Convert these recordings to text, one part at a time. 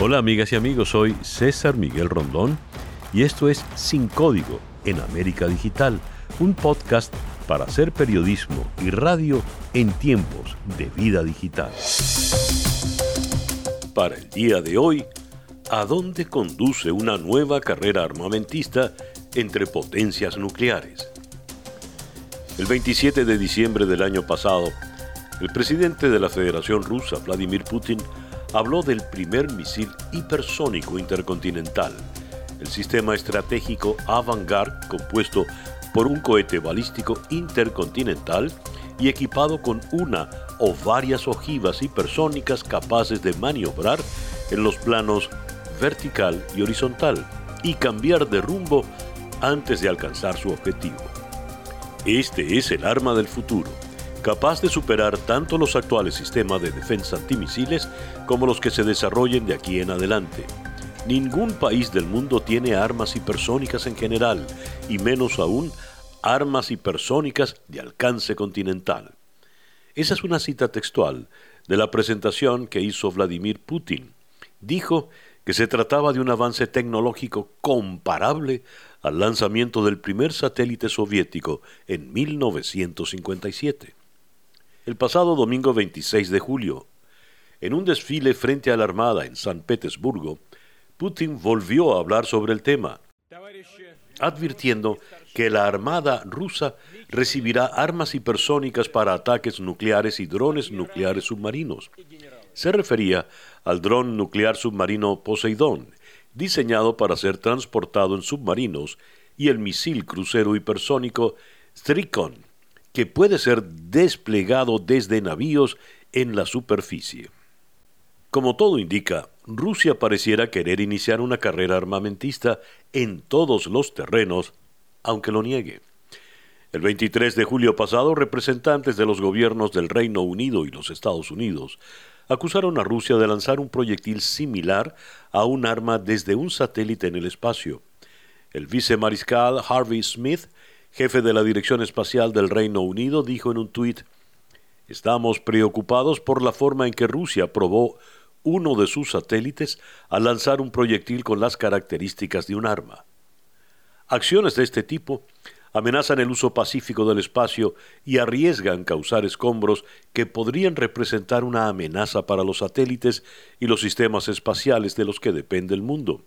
Hola amigas y amigos, soy César Miguel Rondón y esto es Sin Código en América Digital, un podcast para hacer periodismo y radio en tiempos de vida digital. Para el día de hoy, ¿a dónde conduce una nueva carrera armamentista entre potencias nucleares? El 27 de diciembre del año pasado, el presidente de la Federación Rusa, Vladimir Putin, habló del primer misil hipersónico intercontinental, el sistema estratégico Avangard compuesto por un cohete balístico intercontinental y equipado con una o varias ojivas hipersónicas capaces de maniobrar en los planos vertical y horizontal y cambiar de rumbo antes de alcanzar su objetivo. Este es el arma del futuro capaz de superar tanto los actuales sistemas de defensa antimisiles como los que se desarrollen de aquí en adelante. Ningún país del mundo tiene armas hipersónicas en general, y menos aún armas hipersónicas de alcance continental. Esa es una cita textual de la presentación que hizo Vladimir Putin. Dijo que se trataba de un avance tecnológico comparable al lanzamiento del primer satélite soviético en 1957 el pasado domingo 26 de julio. En un desfile frente a la Armada en San Petersburgo, Putin volvió a hablar sobre el tema, advirtiendo que la Armada rusa recibirá armas hipersónicas para ataques nucleares y drones nucleares submarinos. Se refería al dron nuclear submarino Poseidón, diseñado para ser transportado en submarinos, y el misil crucero hipersónico Strikon, que puede ser desplegado desde navíos en la superficie. Como todo indica, Rusia pareciera querer iniciar una carrera armamentista en todos los terrenos, aunque lo niegue. El 23 de julio pasado, representantes de los gobiernos del Reino Unido y los Estados Unidos acusaron a Rusia de lanzar un proyectil similar a un arma desde un satélite en el espacio. El vicemariscal Harvey Smith jefe de la Dirección Espacial del Reino Unido, dijo en un tuit, Estamos preocupados por la forma en que Rusia probó uno de sus satélites al lanzar un proyectil con las características de un arma. Acciones de este tipo amenazan el uso pacífico del espacio y arriesgan causar escombros que podrían representar una amenaza para los satélites y los sistemas espaciales de los que depende el mundo.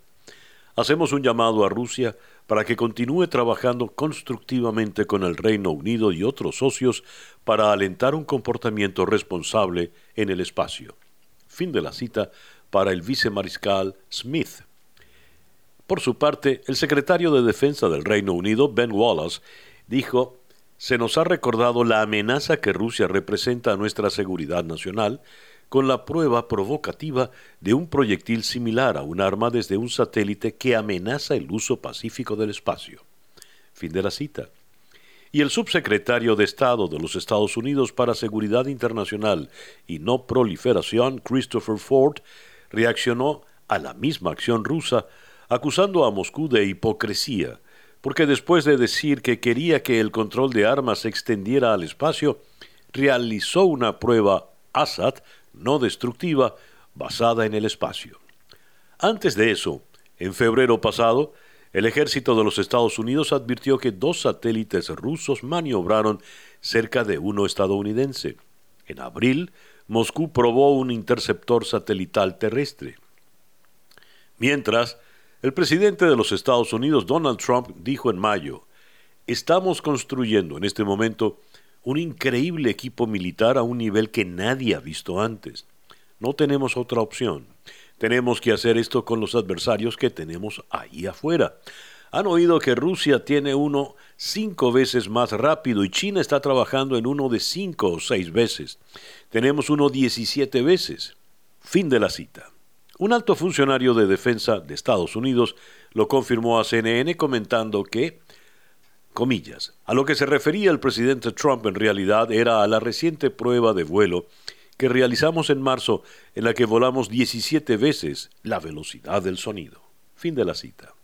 Hacemos un llamado a Rusia para que continúe trabajando constructivamente con el Reino Unido y otros socios para alentar un comportamiento responsable en el espacio. Fin de la cita para el vicemariscal Smith. Por su parte, el secretario de Defensa del Reino Unido, Ben Wallace, dijo, se nos ha recordado la amenaza que Rusia representa a nuestra seguridad nacional con la prueba provocativa de un proyectil similar a un arma desde un satélite que amenaza el uso pacífico del espacio. Fin de la cita. Y el subsecretario de Estado de los Estados Unidos para Seguridad Internacional y No Proliferación, Christopher Ford, reaccionó a la misma acción rusa, acusando a Moscú de hipocresía, porque después de decir que quería que el control de armas se extendiera al espacio, realizó una prueba Assad no destructiva basada en el espacio. Antes de eso, en febrero pasado, el ejército de los Estados Unidos advirtió que dos satélites rusos maniobraron cerca de uno estadounidense. En abril, Moscú probó un interceptor satelital terrestre. Mientras, el presidente de los Estados Unidos, Donald Trump, dijo en mayo, Estamos construyendo en este momento un increíble equipo militar a un nivel que nadie ha visto antes. No tenemos otra opción. Tenemos que hacer esto con los adversarios que tenemos ahí afuera. Han oído que Rusia tiene uno cinco veces más rápido y China está trabajando en uno de cinco o seis veces. Tenemos uno diecisiete veces. Fin de la cita. Un alto funcionario de defensa de Estados Unidos lo confirmó a CNN comentando que comillas. A lo que se refería el presidente Trump en realidad era a la reciente prueba de vuelo que realizamos en marzo en la que volamos 17 veces la velocidad del sonido. Fin de la cita.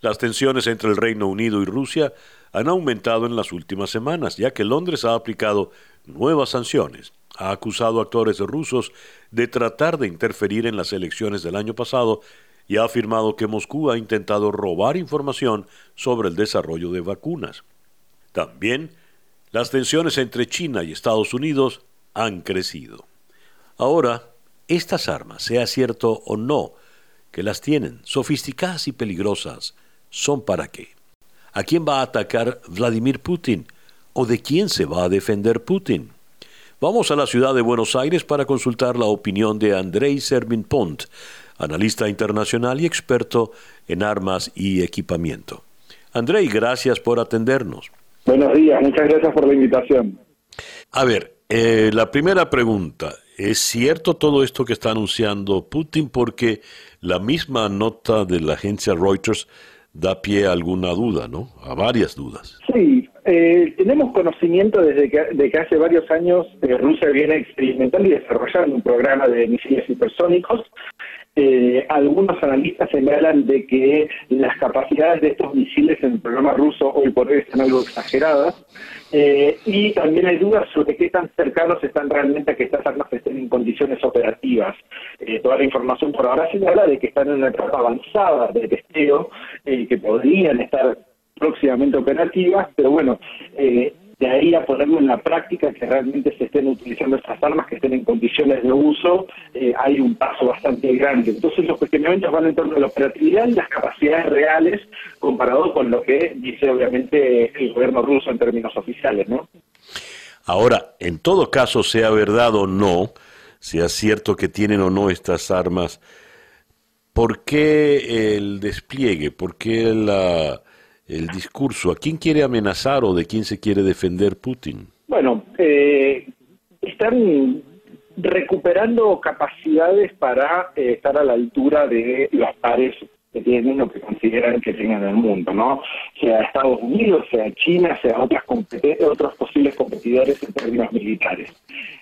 Las tensiones entre el Reino Unido y Rusia han aumentado en las últimas semanas, ya que Londres ha aplicado nuevas sanciones, ha acusado a actores rusos de tratar de interferir en las elecciones del año pasado y ha afirmado que Moscú ha intentado robar información sobre el desarrollo de vacunas. También, las tensiones entre China y Estados Unidos han crecido. Ahora, estas armas, sea cierto o no que las tienen, sofisticadas y peligrosas, ¿son para qué? ¿A quién va a atacar Vladimir Putin? ¿O de quién se va a defender Putin? Vamos a la ciudad de Buenos Aires para consultar la opinión de Andrei Servin Pont, analista internacional y experto en armas y equipamiento. Andrei, gracias por atendernos. Buenos días, muchas gracias por la invitación. A ver, eh, la primera pregunta, ¿es cierto todo esto que está anunciando Putin? Porque la misma nota de la agencia Reuters da pie a alguna duda, ¿no? A varias dudas. Sí, eh, tenemos conocimiento desde que, de que hace varios años eh, Rusia viene experimentando y desarrollando un programa de misiles hipersónicos. Eh, algunos analistas señalan de que las capacidades de estos misiles en el programa ruso hoy por hoy están algo exageradas y también hay dudas sobre qué tan cercanos están realmente a que estas armas estén en condiciones operativas. toda la información por ahora señala de que están en una etapa avanzada de testeo y que podrían estar próximamente operativas, pero bueno, eh, de ahí a ponerlo en la práctica, que realmente se estén utilizando estas armas, que estén en condiciones de uso, eh, hay un paso bastante grande. Entonces los cuestionamientos van en torno a la operatividad y las capacidades reales comparado con lo que dice obviamente el gobierno ruso en términos oficiales, ¿no? Ahora, en todo caso, sea verdad o no, sea cierto que tienen o no estas armas, ¿por qué el despliegue? ¿Por qué la el discurso? ¿A quién quiere amenazar o de quién se quiere defender Putin? Bueno, eh, están recuperando capacidades para eh, estar a la altura de los pares que tienen o que consideran que tienen en el mundo, ¿no? Sea Estados Unidos, sea China, sea otras otros posibles competidores en términos militares.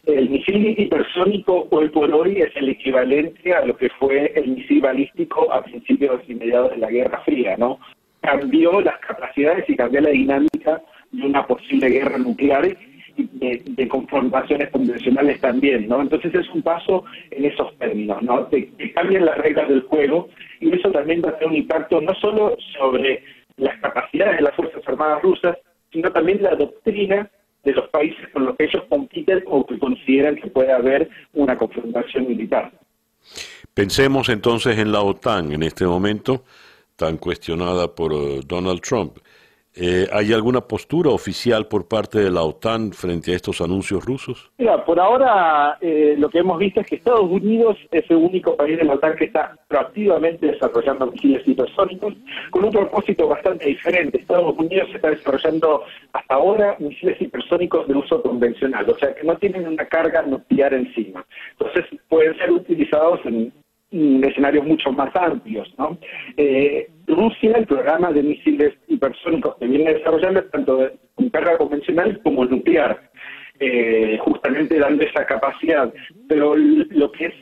El misil hipersónico hoy por hoy es el equivalente a lo que fue el misil balístico a principios y mediados de la Guerra Fría, ¿no? Cambió las capacidades y cambió la dinámica de una posible guerra nuclear y de, confrontaciones convencionales también, ¿no? Entonces es un paso en esos términos, ¿no? que cambian las reglas del juego y eso también va a tener un impacto no solo sobre las capacidades de las Fuerzas Armadas rusas, sino también la doctrina de los países con los que ellos compiten o que consideran que puede haber una confrontación militar. Pensemos entonces en la OTAN en este momento tan cuestionada por eh, Donald Trump. Eh, ¿Hay alguna postura oficial por parte de la OTAN frente a estos anuncios rusos? Mira, por ahora eh, lo que hemos visto es que Estados Unidos es el único país de la OTAN que está proactivamente desarrollando misiles hipersónicos con un propósito bastante diferente. Estados Unidos está desarrollando hasta ahora misiles hipersónicos de uso convencional, o sea que no tienen una carga nuclear encima. Entonces pueden ser utilizados en escenarios mucho más amplios. ¿no? Eh, Rusia, el programa de misiles hipersónicos que viene desarrollando es tanto con carga convencional como nuclear, eh, justamente dando esa capacidad. Pero lo que es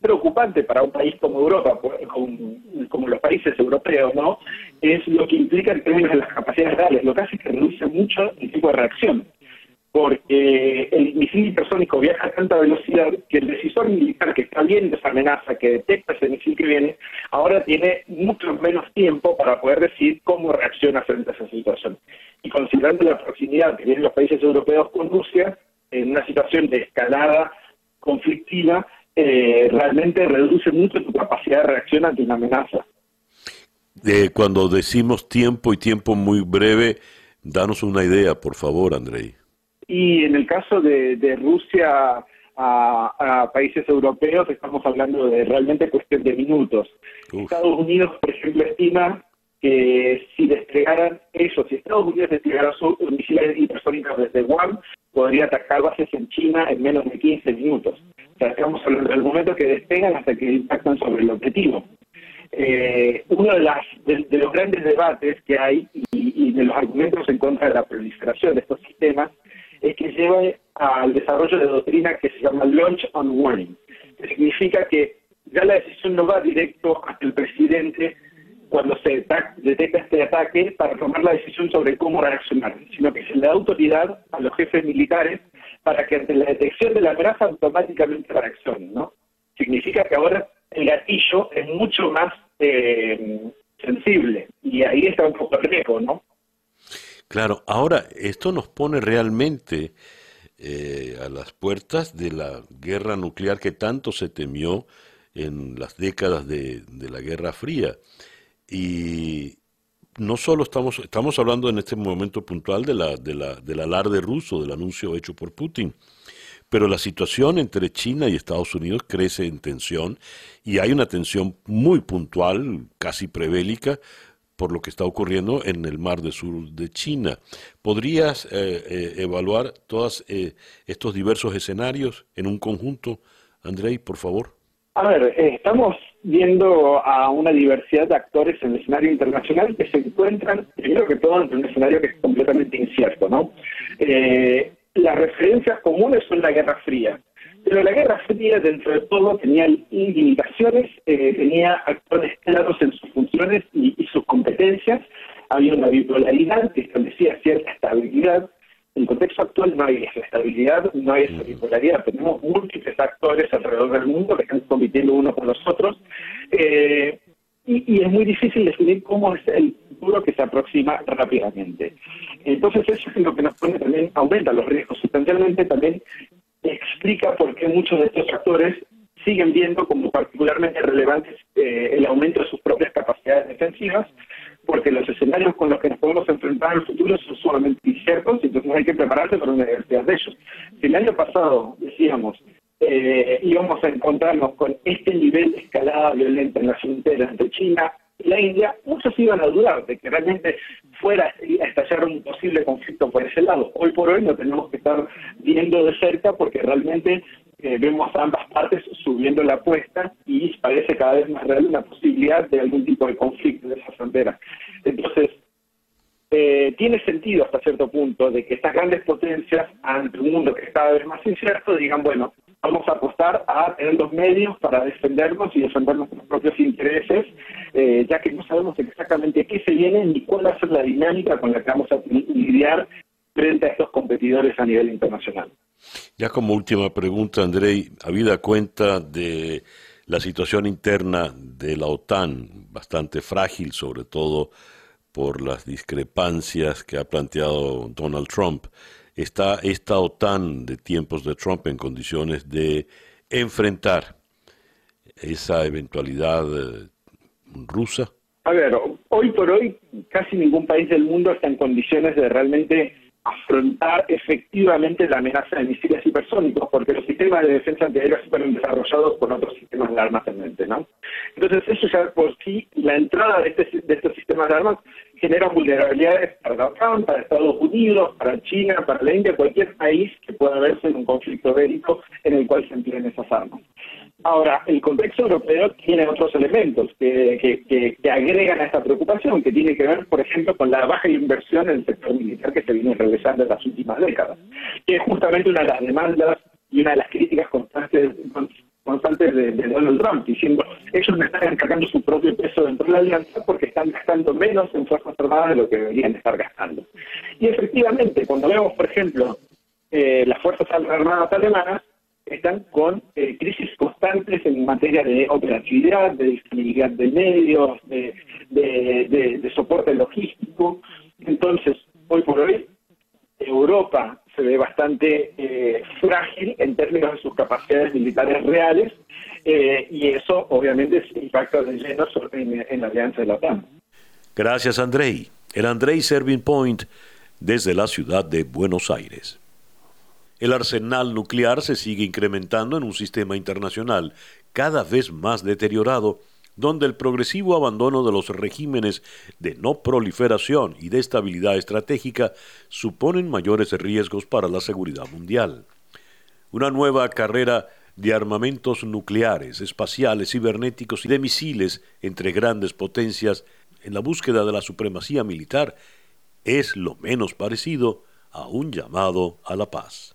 preocupante para un país como Europa, como, los países europeos, ¿no? Es lo que implica en términos de las capacidades reales. Lo que hace es que reduce mucho el tipo de reacción porque el misil hipersónico viaja a tanta velocidad que el decisor militar que está viendo esa amenaza, que detecta ese misil que viene, ahora tiene mucho menos tiempo para poder decir cómo reacciona frente a esa situación. Y considerando la proximidad que tienen los países europeos con Rusia, en una situación de escalada conflictiva, eh, realmente reduce mucho tu capacidad de reacción ante una amenaza. De cuando decimos tiempo y tiempo muy breve, danos una idea, por favor, Andrei. Y en el caso de, Rusia a, países europeos, estamos hablando de realmente cuestión de minutos. Estados Unidos, por ejemplo, estima que si desplegaran eso, si Estados Unidos desplegara sus misiles hipersónicos desde Guam, podría atacar bases en China en menos de 15 minutos. O sea, estamos hablando del momento que despegan hasta que impactan sobre el objetivo. Eh, uno de, las, de, los grandes debates que hay y, y de los argumentos en contra de la proliferación de estos sistemas es que lleva al desarrollo de doctrina que se llama Launch on Warning, que significa que ya la decisión no va directo hasta el presidente cuando se detecta este ataque para tomar la decisión sobre cómo reaccionar, sino que se le da autoridad a los jefes militares para que ante la detección de la amenaza automáticamente reaccione, ¿no? Significa que ahora el gatillo es mucho más eh, sensible y ahí está un poco el riesgo, ¿no? Claro, ahora esto nos pone realmente eh, a las puertas de la guerra nuclear que tanto se temió en las décadas de, de la Guerra Fría. Y, no solo estamos, estamos hablando en este momento puntual de la, de la, del alarde ruso, del anuncio hecho por Putin, pero la situación entre China y Estados Unidos crece en tensión y hay una tensión muy puntual, casi prebélica, por lo que está ocurriendo en el mar del sur de China. ¿Podrías eh, eh, evaluar todos eh, estos diversos escenarios en un conjunto, Andrei, por favor? A ver, estamos viendo a una diversidad de actores en el escenario internacional que se encuentran, primero que todo, en un escenario que es completamente incierto, ¿no? Eh, las referencias comunes son la Guerra Fría, pero la Guerra Fría, dentro de todo, tenía limitaciones, eh, tenía actores claros en sus funciones y, y sus competencias, había una bipolaridad que establecía cierta estabilidad, en el contexto actual no hay esa estabilidad, no hay esa bipolaridad. Tenemos múltiples actores alrededor del mundo que están compitiendo unos con los otros. Eh, y, es muy difícil definir cómo es el futuro que se aproxima rápidamente. Entonces eso es lo que nos pone también, aumenta los riesgos sustancialmente, también explica por qué muchos de estos actores siguen viendo como particularmente relevantes eh, el aumento de sus propias capacidades defensivas, porque los escenarios con los que nos podemos enfrentar en el futuro son sumamente inciertos, y entonces hay que prepararse para una diversidad de ellos. Si el año pasado decíamos eh, íbamos a encontrarnos con este nivel de escalada violenta en la frontera entre China y la India, muchos iban a dudar de que realmente fuera posible conflicto por ese lado. Hoy por hoy no tenemos que estar viendo de cerca porque realmente eh, vemos a ambas partes subiendo la apuesta y parece cada vez más real una posibilidad de algún tipo de conflicto en esa frontera. Entonces, eh, tiene sentido hasta cierto punto de que estas grandes potencias, ante un mundo que es cada vez más incierto, digan, bueno, vamos a apostar a tener los medios para defendernos y defender nuestros propios intereses, eh, ya que no sabemos exactamente qué se viene ni cuál va a ser la dinámica con la que vamos a lidiar frente a estos competidores a nivel internacional. Ya como última pregunta, Andrei, habida cuenta de la situación interna de la OTAN, bastante frágil, sobre todo por las discrepancias que ha planteado Donald Trump, ¿está esta OTAN de tiempos de Trump en condiciones de enfrentar esa eventualidad eh, rusa? A ver, hoy por hoy casi ningún país del mundo está en condiciones de realmente afrontar efectivamente la amenaza de misiles hipersónicos, porque los sistemas de defensa antiaérea fueron desarrollados con otros sistemas de armas en mente, ¿no? Entonces, eso ya por sí, la entrada de, este, de estos sistemas de armas genera vulnerabilidades para la OTAN, para Estados Unidos, para China, para la India, cualquier país que pueda verse en un conflicto bélico en el cual se empleen esas armas. Ahora, el contexto europeo tiene otros elementos que, que, agregan a esta preocupación, que tiene que ver, por ejemplo, con la baja inversión en el sector militar que se viene realizando en las últimas décadas, que es justamente una de las demandas y una de las críticas constantes, constantes de, Donald Trump, diciendo, ellos me están encargando su propio peso dentro de la alianza porque están gastando menos en Fuerzas Armadas de lo que deberían estar gastando. Y efectivamente, cuando vemos, por ejemplo, eh, las Fuerzas Armadas alemanas, están con eh, crisis constantes en materia de operatividad, de disponibilidad de medios, de, soporte logístico. Entonces, hoy por hoy, Europa se ve bastante eh, frágil en términos de sus capacidades militares reales eh, y eso obviamente impacta de lleno en, en la alianza de la OTAN. Gracias, Andrei. El Andrei Serving Point desde la ciudad de Buenos Aires. El arsenal nuclear se sigue incrementando en un sistema internacional cada vez más deteriorado, donde el progresivo abandono de los regímenes de no proliferación y de estabilidad estratégica suponen mayores riesgos para la seguridad mundial. Una nueva carrera de armamentos nucleares, espaciales, cibernéticos y de misiles entre grandes potencias en la búsqueda de la supremacía militar es lo menos parecido a un llamado a la paz.